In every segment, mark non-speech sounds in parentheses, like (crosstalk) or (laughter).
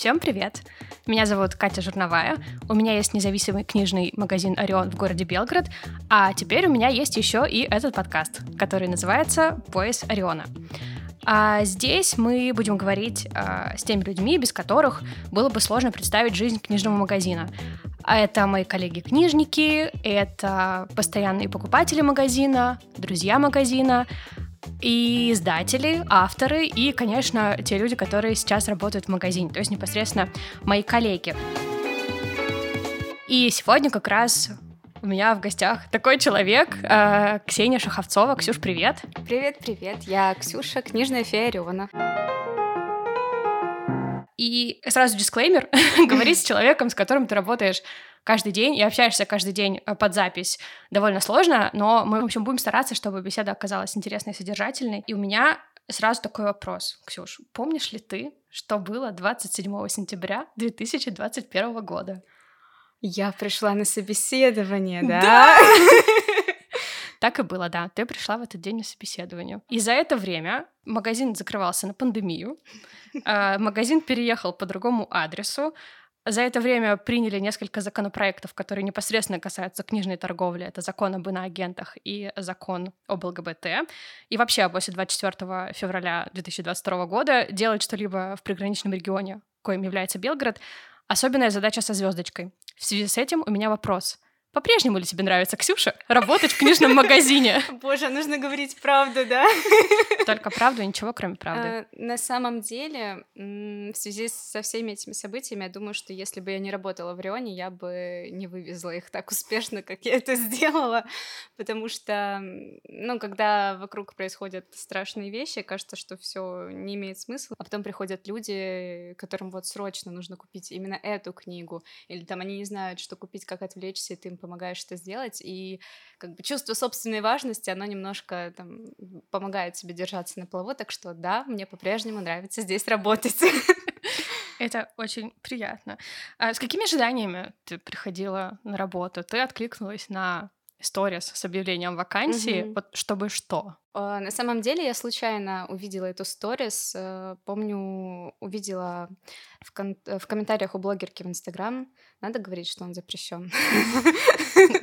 Всем привет! Меня зовут Катя Журновая. У меня есть независимый книжный магазин «Орион» в городе Белгород, а теперь у меня есть еще и этот подкаст, который называется «Пояс Ориона». А здесь мы будем говорить а, с теми людьми, без которых было бы сложно представить жизнь книжного магазина. А это мои коллеги-книжники, это постоянные покупатели магазина, друзья магазина, и издатели, авторы, и, конечно, те люди, которые сейчас работают в магазине, то есть непосредственно мои коллеги. И сегодня как раз у меня в гостях такой человек, э, Ксения Шаховцова. Ксюш, привет. Привет, привет. Я Ксюша, книжная фея Орёна. И сразу дисклеймер, (laughs) говорить с человеком, с которым ты работаешь каждый день и общаешься каждый день э, под запись довольно сложно, но мы, в общем, будем стараться, чтобы беседа оказалась интересной и содержательной. И у меня сразу такой вопрос, Ксюш, помнишь ли ты, что было 27 сентября 2021 года? Я пришла на собеседование, да? Да! (laughs) Так и было, да. Ты пришла в этот день на собеседование. И за это время магазин закрывался на пандемию, а, магазин переехал по другому адресу, за это время приняли несколько законопроектов, которые непосредственно касаются книжной торговли. Это закон об иноагентах и закон об ЛГБТ. И вообще после 24 февраля 2022 года делать что-либо в приграничном регионе, коим является Белгород, особенная задача со звездочкой. В связи с этим у меня вопрос — по-прежнему ли тебе нравится, Ксюша, работать в книжном магазине? (laughs) Боже, нужно говорить правду, да? (laughs) Только правду, ничего кроме правды. А, на самом деле, в связи со всеми этими событиями, я думаю, что если бы я не работала в Рионе, я бы не вывезла их так успешно, как я это сделала, потому что, ну, когда вокруг происходят страшные вещи, кажется, что все не имеет смысла, а потом приходят люди, которым вот срочно нужно купить именно эту книгу, или там они не знают, что купить, как отвлечься, и ты им помогаешь это сделать, и как бы чувство собственной важности, оно немножко там помогает тебе держаться на плаву, так что да, мне по-прежнему нравится здесь работать. (laughs) Это очень приятно. А с какими ожиданиями ты приходила на работу? Ты откликнулась на сторис с объявлением вакансии, mm-hmm. вот чтобы что? Uh, на самом деле я случайно увидела эту сторис, uh, помню, увидела в, кон- в комментариях у блогерки в Инстаграм, надо говорить, что он запрещен. (laughs)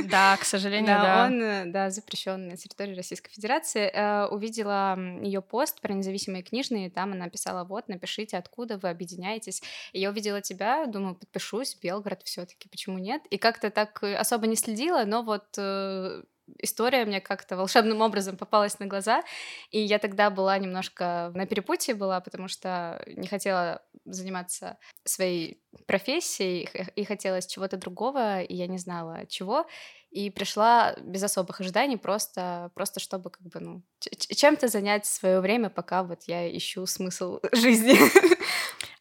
Да, к сожалению, да. он, э, да, запрещен на территории Российской Федерации. Увидела ее пост про независимые книжные, там она писала, вот, напишите, откуда вы объединяетесь. И я увидела тебя, думаю, подпишусь, Белгород все-таки, почему нет? И как-то так э, особо не следила, но вот э, история мне как-то волшебным образом попалась на глаза, и я тогда была немножко на перепутье была, потому что не хотела заниматься своей профессией и хотелось чего-то другого, и я не знала чего, и пришла без особых ожиданий, просто, просто чтобы как бы, ну, чем-то занять свое время, пока вот я ищу смысл (laughs) жизни.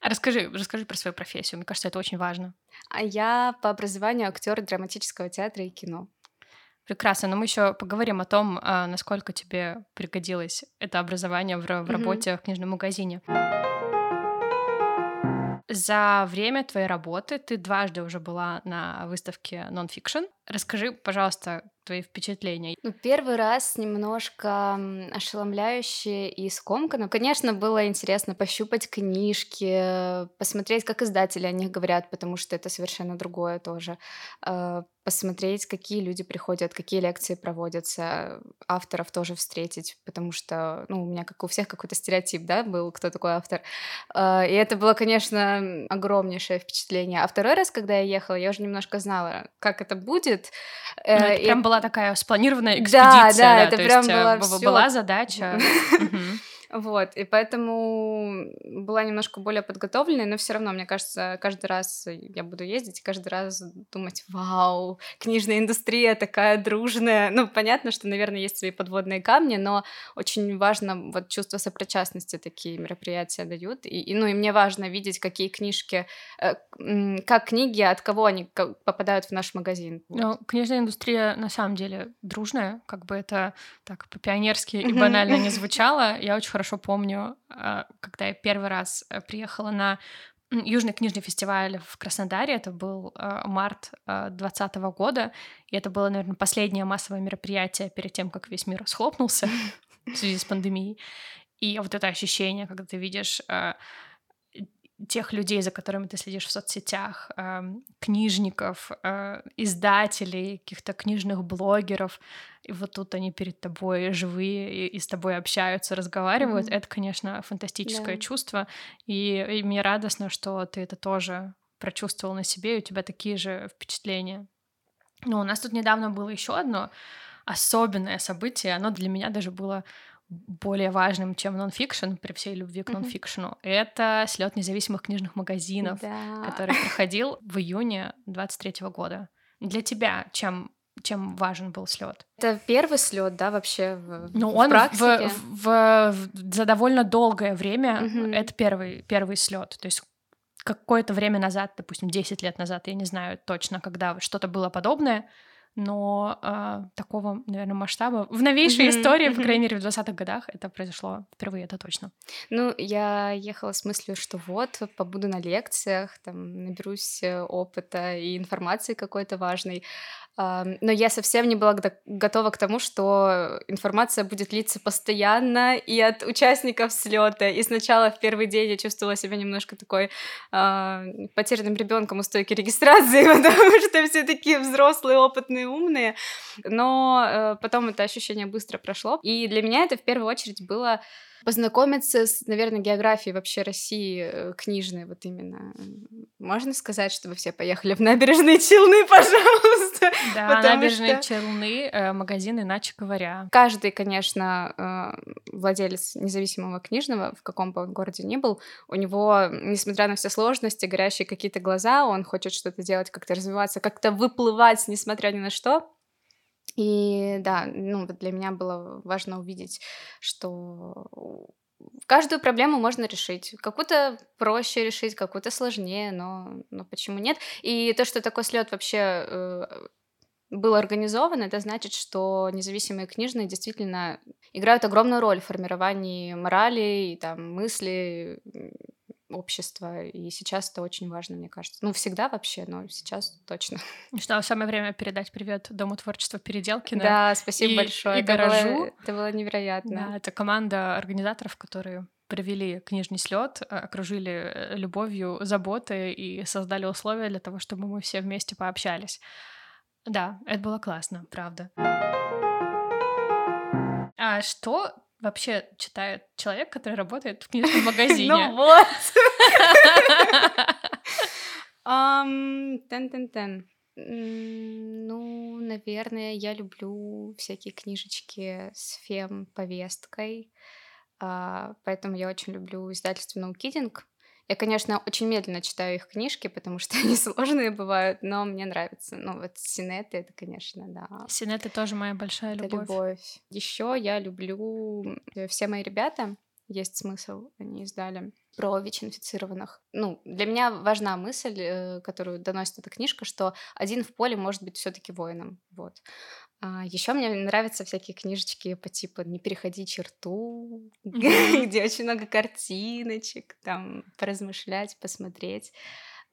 А расскажи, расскажи про свою профессию. Мне кажется, это очень важно. А я по образованию актер драматического театра и кино. Прекрасно, но мы еще поговорим о том, а, насколько тебе пригодилось это образование в, в работе mm-hmm. в книжном магазине. За время твоей работы ты дважды уже была на выставке Nonfiction. Расскажи, пожалуйста, твои впечатления? Ну, первый раз немножко ошеломляюще и скомканно. Конечно, было интересно пощупать книжки, посмотреть, как издатели о них говорят, потому что это совершенно другое тоже. А, посмотреть, какие люди приходят, какие лекции проводятся, авторов тоже встретить, потому что, ну, у меня, как у всех, какой-то стереотип, да, был, кто такой автор. А, и это было, конечно, огромнейшее впечатление. А второй раз, когда я ехала, я уже немножко знала, как это будет. Ну, это прям была такая спланированная экспедиция, да, да, да это прям была, была задача. (laughs) Вот, и поэтому была немножко более подготовленной, но все равно, мне кажется, каждый раз я буду ездить каждый раз думать, вау, книжная индустрия такая дружная. Ну, понятно, что, наверное, есть свои подводные камни, но очень важно вот чувство сопричастности такие мероприятия дают. И, и ну, и мне важно видеть, какие книжки, э, как книги, от кого они попадают в наш магазин. Вот. Ну, книжная индустрия на самом деле дружная, как бы это так по-пионерски и банально не (laughs) звучало. Я очень хорошо помню, а, когда я первый раз э, приехала на Южный книжный фестиваль в Краснодаре. Это был а, март 2020 а, года. И это было, наверное, последнее массовое мероприятие перед тем, как весь мир схлопнулся (laughs) в связи с пандемией. И вот это ощущение, когда ты видишь тех людей, за которыми ты следишь в соцсетях, э, книжников, э, издателей, каких-то книжных блогеров, и вот тут они перед тобой живые и, и с тобой общаются, разговаривают, mm-hmm. это, конечно, фантастическое yeah. чувство, и, и мне радостно, что ты это тоже прочувствовал на себе, и у тебя такие же впечатления. Ну, у нас тут недавно было еще одно особенное событие, оно для меня даже было более важным, чем нонфикшн, при всей любви к нонфикшну, mm-hmm. это слет независимых книжных магазинов, да. который проходил в июне 23 года. Для тебя чем чем важен был слет? Это первый слет, да, вообще в, ну, в он практике? В, в, в, за довольно долгое время mm-hmm. это первый, первый слет. То есть какое-то время назад, допустим, 10 лет назад, я не знаю точно, когда что-то было подобное, но э, такого, наверное, масштаба в новейшей mm-hmm, истории, по крайней мере, в 20-х годах это произошло впервые, это точно. Ну, я ехала с мыслью, что вот, побуду на лекциях, там, наберусь э, опыта и информации какой-то важной, но я совсем не была готова к тому, что информация будет литься постоянно и от участников слета. И сначала в первый день я чувствовала себя немножко такой э, потерянным ребенком у стойки регистрации, (laughs) потому что все такие взрослые, опытные, умные. Но э, потом это ощущение быстро прошло. И для меня это в первую очередь было познакомиться с, наверное, географией вообще России э, книжной, вот именно. Можно сказать, чтобы все поехали в набережные Челны, (laughs) пожалуйста? Да, набережные что... Челны, э, магазин «Иначе говоря». Каждый, конечно, э, владелец независимого книжного, в каком бы он городе ни был, у него, несмотря на все сложности, горящие какие-то глаза, он хочет что-то делать, как-то развиваться, как-то выплывать, несмотря ни на что. И да, ну, для меня было важно увидеть, что каждую проблему можно решить. Какую-то проще решить, какую-то сложнее, но, но почему нет? И то, что такой слет вообще э, был организован, это значит, что независимые книжные действительно играют огромную роль в формировании морали и там мысли общества, и сейчас это очень важно, мне кажется. Ну, всегда вообще, но сейчас точно. Что, самое время передать привет Дому творчества Переделкина. Да, спасибо и, большое. И это гаражу. Было, это было невероятно. Да, это команда организаторов, которые провели книжный слет, а, окружили э, любовью, заботой и создали условия для того, чтобы мы все вместе пообщались. Да, это было классно, правда. А что вообще читает человек, который работает в (laughs) книжном магазине? Ну вот! (laughs) Тен-тен-тен. Ну, наверное, я люблю всякие книжечки с фем-повесткой, а, поэтому я очень люблю издательство No Kidding. Я, конечно, очень медленно читаю их книжки, потому что (laughs) они сложные бывают, но мне нравится. Ну, вот синеты, это, конечно, да. Синеты тоже моя большая это любовь. любовь. Еще я люблю э, все мои ребята. Есть смысл, они издали про ВИЧ-инфицированных. Ну, для меня важна мысль, э, которую доносит эта книжка, что один в поле может быть все-таки воином. Вот. А, еще мне нравятся всякие книжечки по типу «Не переходи черту», (laughs) где очень много картиночек, там, поразмышлять, посмотреть.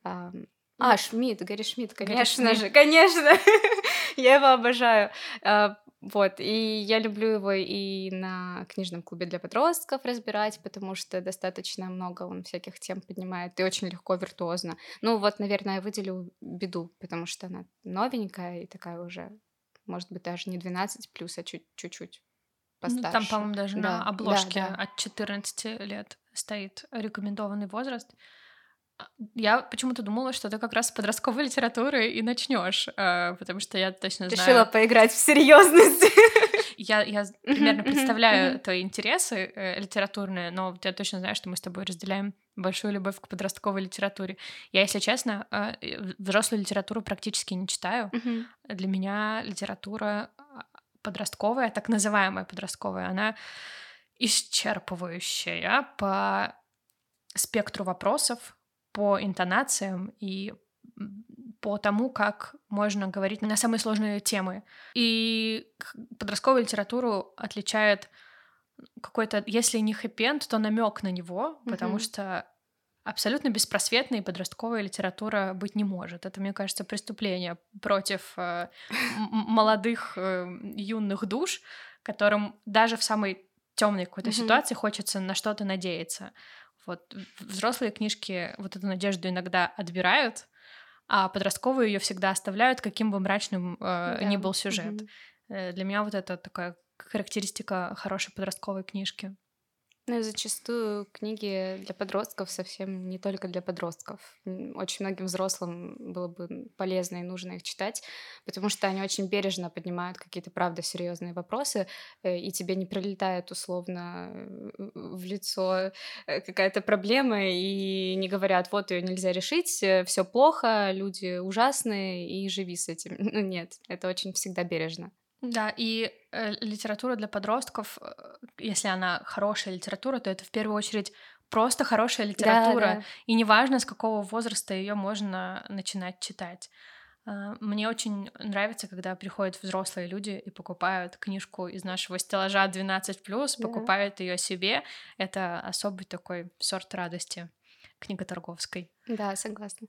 А, а Шмидт, Гарри Шмидт, конечно же, конечно, (laughs) я его обожаю. Вот, и я люблю его и на книжном клубе для подростков разбирать, потому что достаточно много он всяких тем поднимает, и очень легко, виртуозно. Ну вот, наверное, я выделю «Беду», потому что она новенькая и такая уже может быть, даже не 12 плюс, а чуть- чуть-чуть постарше. Ну, там, по-моему, даже да. на обложке да, да. от 14 лет стоит рекомендованный возраст. А, я почему-то думала, что ты как раз с подростковой литературы и начнешь, э, потому что я точно знаю. Решила поиграть в серьезность. (laughs) Я, я примерно представляю твои интересы э, литературные, но я точно знаю, что мы с тобой разделяем большую любовь к подростковой литературе. Я, если честно, э, взрослую литературу практически не читаю. Для меня литература а, подростковая, так называемая подростковая, она исчерпывающая по спектру вопросов, по интонациям и по тому, как можно говорить на самые сложные темы. И подростковую литературу отличает какой-то, если не хэппи то намек на него, mm-hmm. потому что абсолютно беспросветной подростковая литература быть не может. Это, мне кажется, преступление против э, молодых э, юных душ, которым даже в самой темной какой-то mm-hmm. ситуации хочется на что-то надеяться Вот взрослые книжки вот эту надежду иногда отбирают, а подростковые ее всегда оставляют, каким бы мрачным э, да. ни был сюжет. Mm-hmm. Для меня вот это такая характеристика хорошей подростковой книжки. Ну и зачастую книги для подростков совсем не только для подростков. Очень многим взрослым было бы полезно и нужно их читать, потому что они очень бережно поднимают какие-то, правда, серьезные вопросы, э, и тебе не прилетает условно э, в лицо э, какая-то проблема, и не говорят, вот ее нельзя решить, все плохо, люди ужасные, и живи с этим. (laughs) Ну нет, это очень всегда бережно. Да, и э, литература для подростков, э, если она хорошая литература, то это в первую очередь просто хорошая литература, да, да. и неважно, с какого возраста ее можно начинать читать. Э, мне очень нравится, когда приходят взрослые люди и покупают книжку из нашего стеллажа 12+, да. покупают ее себе. Это особый такой сорт радости книготорговской. Да, согласна.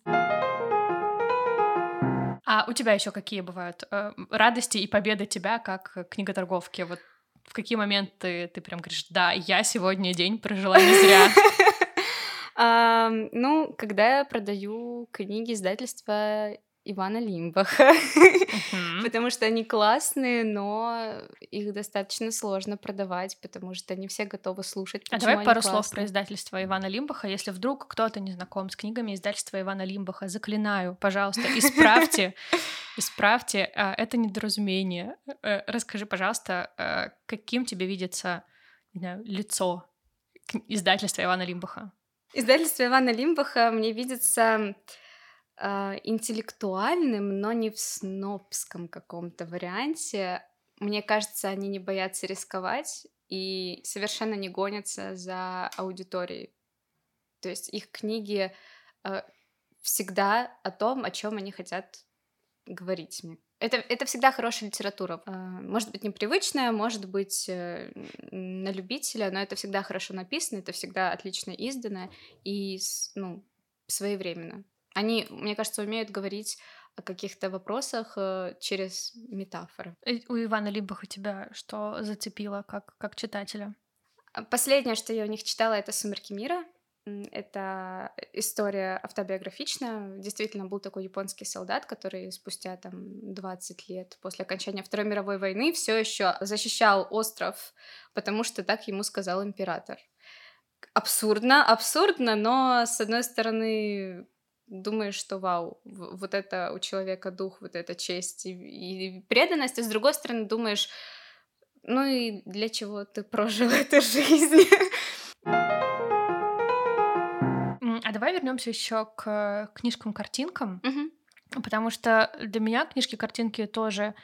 А у тебя еще какие бывают э, радости и победы тебя как книготорговки? Вот в какие моменты ты прям говоришь, да, я сегодня день прожила не зря? (laughs) Ну, когда я продаю книги издательства Ивана Лимбаха, потому что они классные, но их достаточно сложно продавать, потому что не все готовы слушать. А давай пару классные. слов про издательство Ивана Лимбаха. Если вдруг кто-то не знаком с книгами издательства Ивана Лимбаха, заклинаю, пожалуйста, исправьте, (laughs) исправьте а, это недоразумение. Э, расскажи, пожалуйста, а, каким тебе видится лицо издательства Ивана Лимбаха? Издательство Ивана Лимбаха мне видится э, интеллектуальным, но не в снобском каком-то варианте. Мне кажется, они не боятся рисковать и совершенно не гонятся за аудиторией. То есть их книги э, всегда о том, о чем они хотят говорить мне. Это, это всегда хорошая литература. Э, может быть, непривычная, может быть, э, на любителя, но это всегда хорошо написано, это всегда отлично издано и ну, своевременно. Они, мне кажется, умеют говорить о каких-то вопросах э, через метафоры. У Ивана Либаха тебя что зацепило как, как читателя? А, последнее, что я у них читала, это «Сумерки мира». Это история автобиографичная. Действительно, был такой японский солдат, который спустя там 20 лет после окончания Второй мировой войны все еще защищал остров, потому что так ему сказал император. Абсурдно, абсурдно, но с одной стороны думаешь, что вау, вот это у человека дух, вот эта честь и, и преданность, а с другой стороны думаешь, ну и для чего ты прожил (laughs) эту жизнь? А давай вернемся еще к книжкам-картинкам, угу. потому что для меня книжки-картинки тоже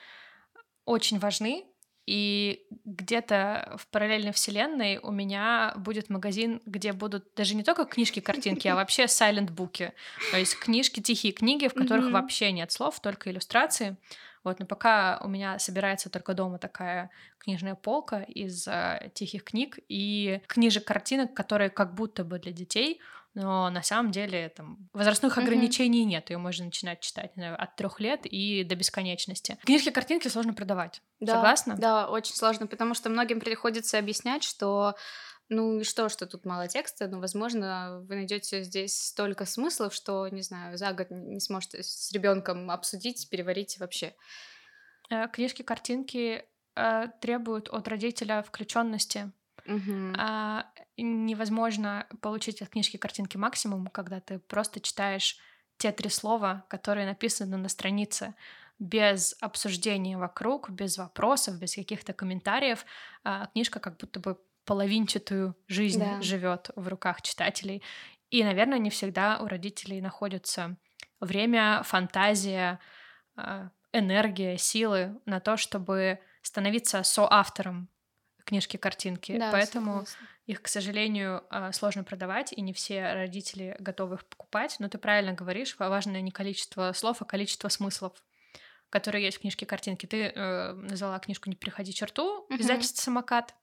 очень важны, и где-то в параллельной вселенной у меня будет магазин, где будут даже не только книжки, картинки, а (laughs) вообще silent буки. То есть книжки, тихие книги, в которых mm-hmm. вообще нет слов, только иллюстрации. Вот, но пока у меня собирается только дома такая книжная полка из э, тихих книг и книжек картинок, которые как будто бы для детей, но на самом деле там возрастных mm-hmm. ограничений нет, ее можно начинать читать знаю, от трех лет и до бесконечности. Книжки картинки сложно продавать. Да, Согласна? Да, очень сложно, потому что многим приходится объяснять, что ну и что, что тут мало текста, ну, возможно, вы найдете здесь столько смыслов, что, не знаю, за год не сможете с ребенком обсудить, переварить вообще. Э, книжки, картинки э, требуют от родителя включенности Угу. А, невозможно получить от книжки картинки максимум, когда ты просто читаешь те три слова, которые написаны на странице, без обсуждения вокруг, без вопросов, без каких-то комментариев. А, книжка как будто бы половинчатую жизнь да. живет в руках читателей. И, наверное, не всегда у родителей находится время, фантазия, а, энергия, силы на то, чтобы становиться соавтором книжки, картинки. Да, Поэтому согласна. их, к сожалению, а, сложно продавать, и не все родители готовы их покупать. Но ты правильно говоришь, важно не количество слов, а количество смыслов которые есть в книжке картинки. Ты э, назвала книжку «Не приходи черту», издательство «Самокат».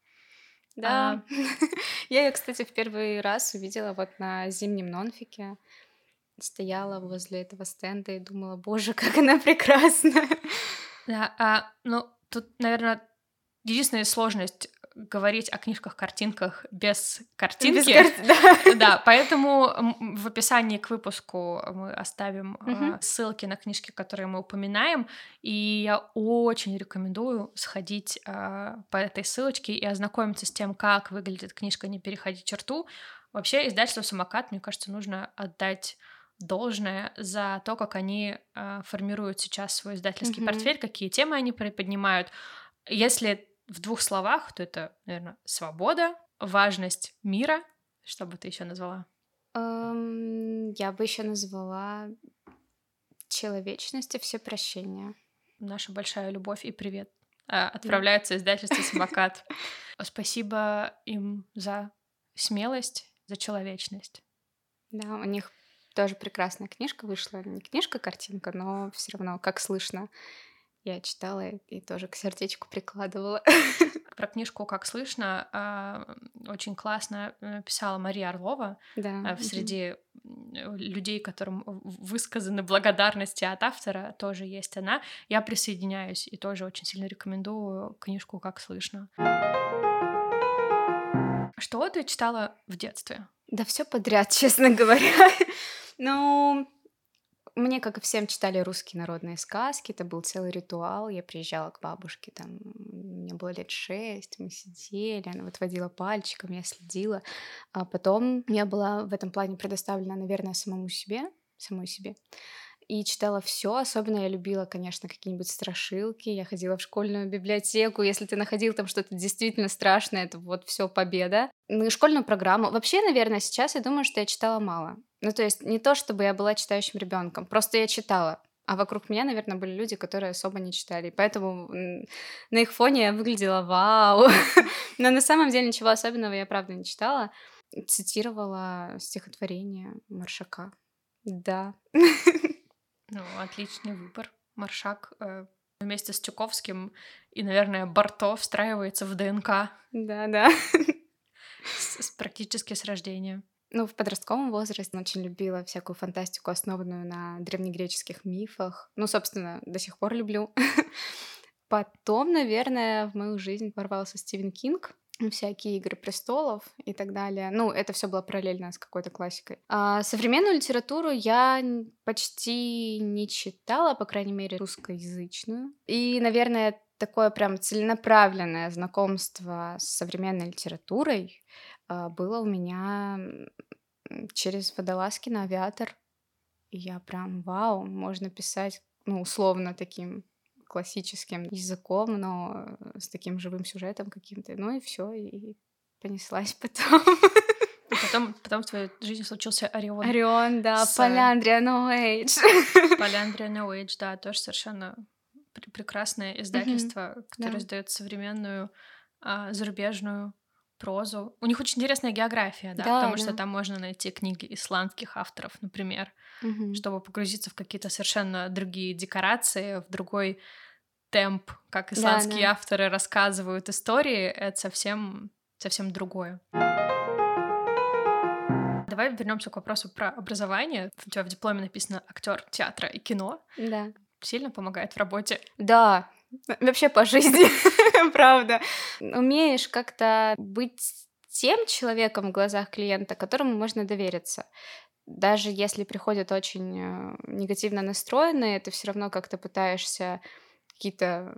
Да. А... (laughs) Я ее, кстати, в первый раз увидела вот на зимнем нонфике. Стояла возле этого стенда и думала, боже, как она прекрасна. Да, а, ну, тут, наверное, единственная сложность говорить о книжках-картинках без картинки. Без кар- да. Поэтому в описании к выпуску мы оставим Мгм. ссылки на книжки, которые мы упоминаем, и я очень рекомендую сходить э, по этой ссылочке и ознакомиться с тем, как выглядит книжка «Не переходи черту». Вообще, издательство «Самокат», мне кажется, нужно отдать должное за то, как они э, формируют сейчас свой издательский Мгм. портфель, какие темы они поднимают. Если в двух словах, то это, наверное, свобода, важность мира. Что бы ты еще назвала? Эм, Я бы еще назвала человечность и все прощения. Наша большая любовь и привет. А, Отправляется издательство «Самокат». (laughs) Спасибо им за смелость, за человечность. Да, у них тоже прекрасная книжка вышла. Не книжка-картинка, но все равно, как слышно. Я читала и- тоже к сердечку прикладывала. (laughs) Про книжку «Как слышно» а, очень классно э, писала Мария Орлова. Да. А, в среди людей, которым высказаны благодарности от автора, тоже есть она. Я присоединяюсь и тоже очень сильно рекомендую книжку «Как слышно». Что ты читала в детстве? Да все подряд, (laughs) честно говоря. Ну, мне, как и всем, читали русские народные сказки. Это был целый ритуал. Я приезжала к бабушке, там, мне было лет шесть, мы сидели, она вот водила пальчиком, я следила. А потом я была в этом плане предоставлена, наверное, самому себе, самой себе. И читала все. Особенно я любила, конечно, какие-нибудь страшилки. Я ходила в школьную библиотеку. Если ты находил там что-то действительно страшное, это вот все победа. Ну школьную программу. Вообще, наверное, сейчас я думаю, что я читала мало. Ну, то есть не то, чтобы я была читающим ребенком, просто я читала. А вокруг меня, наверное, были люди, которые особо не читали. И поэтому на их фоне я выглядела вау. (laughs) Но на самом деле ничего особенного я, правда, не читала. Цитировала стихотворение Маршака. Да. (laughs) Ну, отличный выбор. Маршак э, вместе с Чуковским и, наверное, Барто встраивается в ДНК Да, да. (laughs) с- с- практически с рождения. Ну, в подростковом возрасте очень любила всякую фантастику, основанную на древнегреческих мифах. Ну, собственно, до сих пор люблю. Потом, наверное, в мою жизнь ворвался Стивен Кинг, всякие игры престолов и так далее. Ну, это все было параллельно с какой-то классикой. А современную литературу я почти не читала, по крайней мере, русскоязычную. И, наверное, такое прям целенаправленное знакомство с современной литературой было у меня через водолазки на авиатор. И я прям, вау, можно писать, ну, условно таким классическим языком, но э, с таким живым сюжетом каким-то. Ну и все, и понеслась (laughs) потом. И потом, потом в твоей жизни случился Орион. Орион, да, С- Поляндрия, No Age. (laughs) Поляндрия No Age, да, тоже совершенно пр- прекрасное издательство, которое да. издает современную а, зарубежную прозу. У них очень интересная география, да, Да, потому что да. там можно найти книги исландских авторов, например, Мгм. чтобы погрузиться в какие-то совершенно другие декорации, в другой темп, как исландские да. авторы рассказывают истории, это совсем совсем другое. Давай вернемся к вопросу про образование. У тебя в дипломе написано актер театра и кино. Да. Сильно помогает в работе. Да, вообще по жизни, (laughs) (laughs) правда. Умеешь как-то быть тем человеком в глазах клиента, которому можно довериться. Даже если приходят очень э, негативно настроенные, ты все равно как-то пытаешься какие-то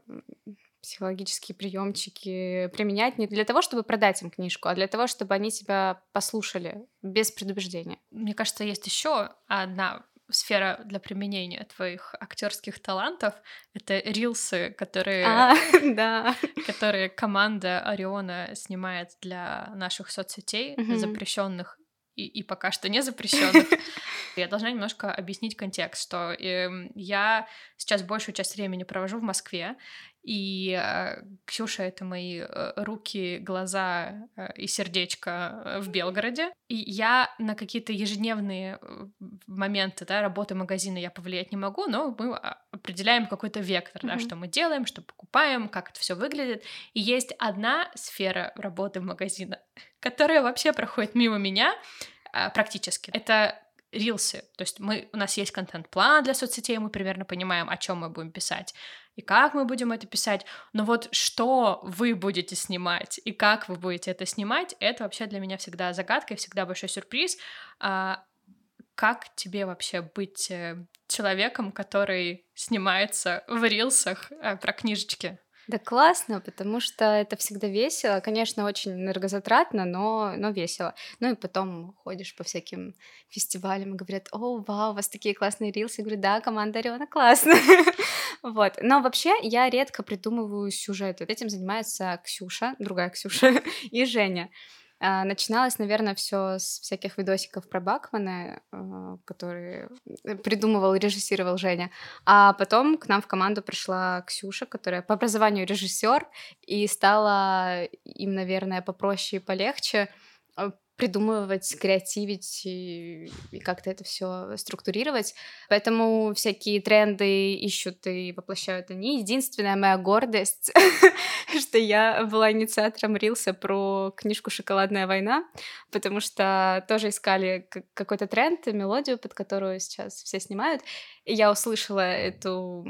психологические приемчики применять не для того, чтобы продать им книжку, а для того, чтобы они тебя послушали без предубеждения. Мне кажется, есть еще одна сфера для применения твоих актерских талантов. Это рилсы, которые, А, (laughs) да. которые команда Ориона снимает для наших соцсетей, Мгм. запрещенных и, и пока что не запрещенных. (laughs) Я должна немножко объяснить контекст, что эм, я сейчас большую часть времени провожу в Москве, и э, Ксюша — это мои э, руки, глаза э, и сердечко э, в Белгороде. И я на какие-то ежедневные э, моменты да, работы магазина я повлиять не могу, но мы а, определяем какой-то вектор, да, Мгм. что мы делаем, что покупаем, как это все выглядит. И есть одна сфера работы магазина, которая вообще проходит мимо меня а, практически. Это рилсы. То есть мы, у нас есть контент-план для соцсетей, мы примерно понимаем, о чем мы будем писать. и как мы будем это писать, но вот что вы будете снимать и как вы будете это снимать, это вообще для меня всегда загадка и всегда большой сюрприз. А, как тебе вообще быть э, человеком, который снимается в рилсах э, про книжечки? Да классно, потому что это всегда весело. Конечно, очень энергозатратно, но, но весело. Ну и потом ходишь по всяким фестивалям и говорят, о, вау, у вас такие классные рилсы. Я говорю, да, команда Ориона классно. (laughs) вот. Но вообще я редко придумываю сюжеты. Этим занимается Ксюша, другая Ксюша, (laughs) и Женя. А, начиналось, наверное, все с всяких видосиков про Бакмана, а, которые придумывал режиссировал Женя. А потом к нам в команду пришла Ксюша, которая по образованию режиссер, и стала им, наверное, попроще и полегче а, придумывать, креативить и, и как-то это все структурировать. Поэтому всякие тренды ищут и воплощают они. Единственная моя гордость, (laughs) что я была инициатором рилса про книжку «Шоколадная война», потому что тоже искали какой-то тренд, мелодию, под которую сейчас все снимают. И я услышала эту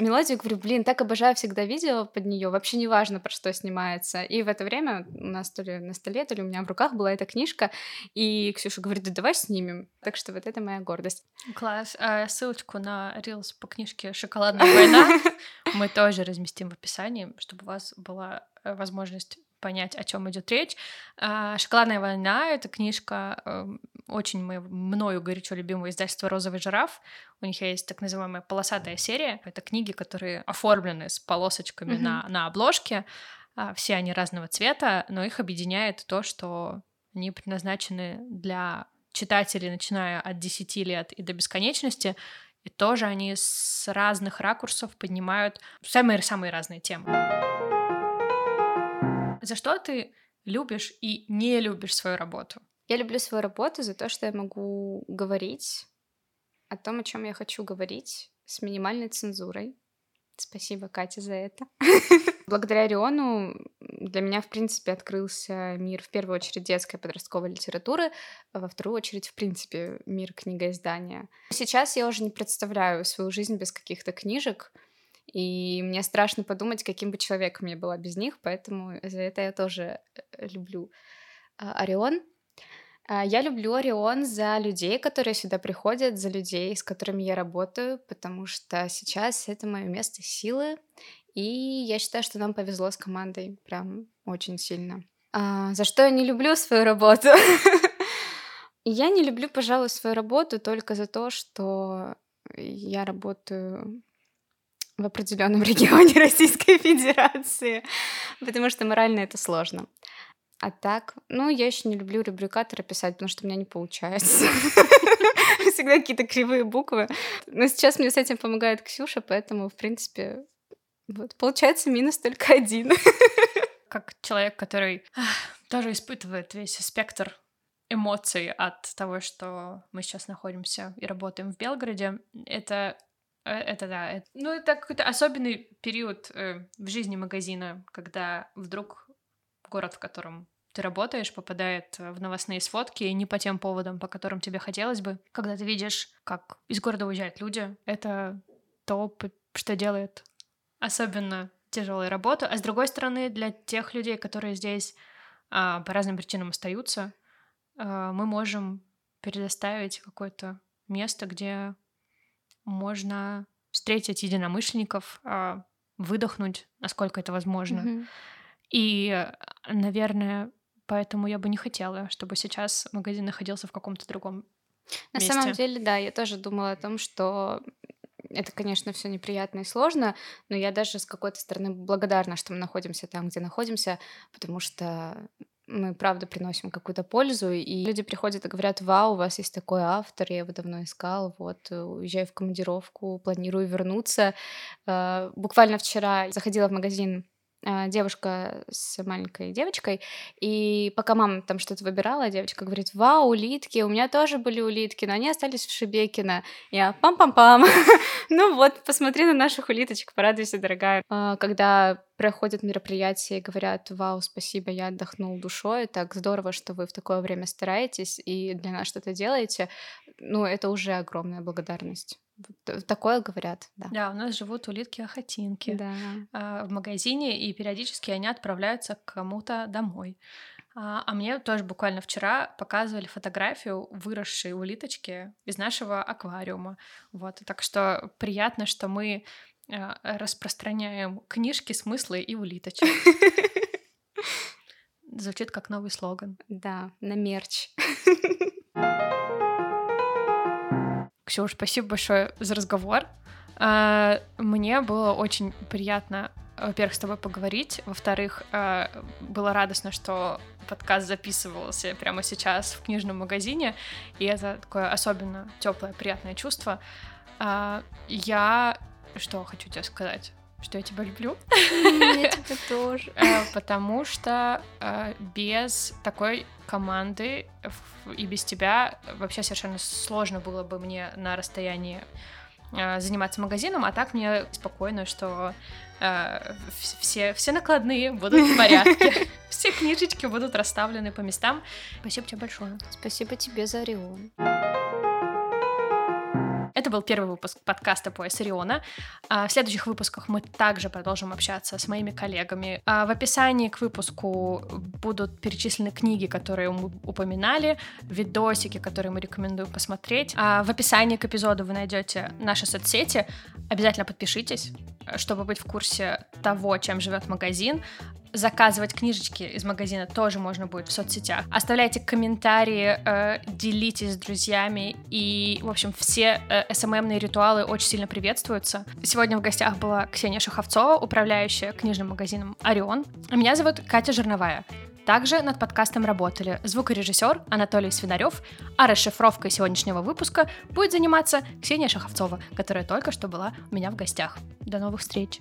мелодию, говорю, блин, так обожаю всегда видео под нее, вообще не важно, про что снимается. И в это время у нас то ли на столе, то ли у меня в руках была эта книжка, и Ксюша говорит, да давай снимем. Так что вот это моя гордость. Класс. А ссылочку на Reels по книжке «Шоколадная война» (laughs) мы тоже разместим в описании, чтобы у вас была э, возможность понять, о чем идет речь. А, «Шоколадная война» — это книжка эм, очень мною горячо любимого издательства «Розовый жираф». У них есть так называемая полосатая серия. Это книги, которые оформлены с полосочками mm-hmm. на, на обложке. А, все они разного цвета, но их объединяет то, что они предназначены для читателей, начиная от 10 лет и до бесконечности, и тоже они с разных ракурсов поднимают самые-самые разные темы. За что ты любишь и не любишь свою работу? Я люблю свою работу за то, что я могу говорить о том, о чем я хочу говорить, с минимальной цензурой. Спасибо, Катя, за это. (laughs) Благодаря Риону для меня, в принципе, открылся мир, в первую очередь, детской подростковой литературы, а во вторую очередь, в принципе, мир книгоиздания. Сейчас я уже не представляю свою жизнь без каких-то книжек, и мне страшно подумать, каким бы человеком я была без них, поэтому за это я тоже э, люблю а, Орион. А, я люблю Орион за людей, которые сюда приходят, за людей, с которыми я работаю, потому что сейчас это мое место силы, и я считаю, что нам повезло с командой прям очень сильно. А, за что я не люблю свою работу? (laughs) Я не люблю, пожалуй, свою работу только за то, что я работаю в определенном (laughs) регионе Российской Федерации, потому что морально это сложно. А так, ну, я еще не люблю рубрикаторы писать, потому что у меня не получается. (laughs) Всегда какие-то кривые буквы. Но сейчас мне с этим помогает Ксюша, поэтому, в принципе, вот, получается минус только один. (laughs) Как человек, который тоже испытывает весь спектр эмоций от того, что мы сейчас находимся и работаем в Белгороде, это Э, это да. Это, ну, это какой-то особенный период э, в жизни магазина, когда вдруг город, в котором ты работаешь, попадает в новостные сводки не по тем поводам, по которым тебе хотелось бы. Когда ты видишь, как из города уезжают люди, это то, что делает особенно тяжелую работу. А с другой стороны, для тех людей, которые здесь а, по разным причинам остаются, а, мы можем предоставить какое-то место, где можно встретить единомышленников, а, выдохнуть, насколько это возможно. Mm-hmm. И, наверное, поэтому я бы не хотела, чтобы сейчас магазин находился в каком-то другом На месте. самом деле, да, я тоже думала о том, что это, конечно, все неприятно и сложно, но я даже с какой-то стороны благодарна, что мы находимся там, где находимся, потому что мы, правда, приносим какую-то пользу, и люди приходят и говорят, вау, у вас есть такой автор, я его давно искал, вот, э, уезжаю в командировку, планирую вернуться. Э, буквально вчера заходила в магазин девушка с маленькой девочкой, и пока мама там что-то выбирала, девочка говорит, вау, улитки, у меня тоже были улитки, но они остались в Шебекино. Я пам-пам-пам, (laughs) ну вот, посмотри на наших улиточек, порадуйся, дорогая. А, когда проходят мероприятия и говорят, вау, спасибо, я отдохнул душой, так здорово, что вы в такое время стараетесь и для нас что-то делаете, ну, это уже огромная благодарность. Такое говорят, да. Да, у нас живут улитки-охотинки Да. а, в магазине, и периодически они отправляются к кому-то домой. А а мне тоже буквально вчера показывали фотографию выросшей улиточки из нашего аквариума. Вот, так что приятно, что мы а, распространяем книжки, смыслы и улиточек. (laughs) Звучит как новый слоган. Да, на мерч. (laughs) Ксюш, спасибо большое за разговор. А, Мне было очень приятно, во-первых, с тобой поговорить. Во-вторых, а, было радостно, что подкаст записывался прямо сейчас в книжном магазине, и это такое особенно теплое, приятное чувство. А, Я что хочу тебе сказать? Что я тебя люблю. Я (laughs) тебя тоже. Э, Потому что э, без такой команды и без тебя вообще совершенно сложно было бы мне на расстоянии э, заниматься магазином, а так мне спокойно, что э, вс- все, все накладные будут в порядке, (laughs) (laughs) все книжечки будут расставлены по местам. Спасибо тебе большое. Спасибо тебе за Орион. Это был первый выпуск подкаста «Пояс Ориона». А В следующих выпусках мы также продолжим общаться с моими коллегами. А В описании к выпуску будут перечислены книги, которые мы упоминали, видосики, которые мы рекомендуем посмотреть. А В описании к эпизоду вы найдете наши соцсети. Обязательно подпишитесь, чтобы быть в курсе того, чем живет магазин. Заказывать книжечки из магазина тоже можно будет в соцсетях. Оставляйте комментарии, э, делитесь с друзьями. И, в общем, все э, СММные ритуалы очень сильно приветствуются. Сегодня в гостях была Ксения Шаховцова, управляющая книжным магазином «Орион». Меня зовут Катя Жирновая. Также над подкастом работали звукорежиссер Анатолий Свинарев, а расшифровкой сегодняшнего выпуска будет заниматься Ксения Шаховцова, которая только что была у меня в гостях. До новых встреч!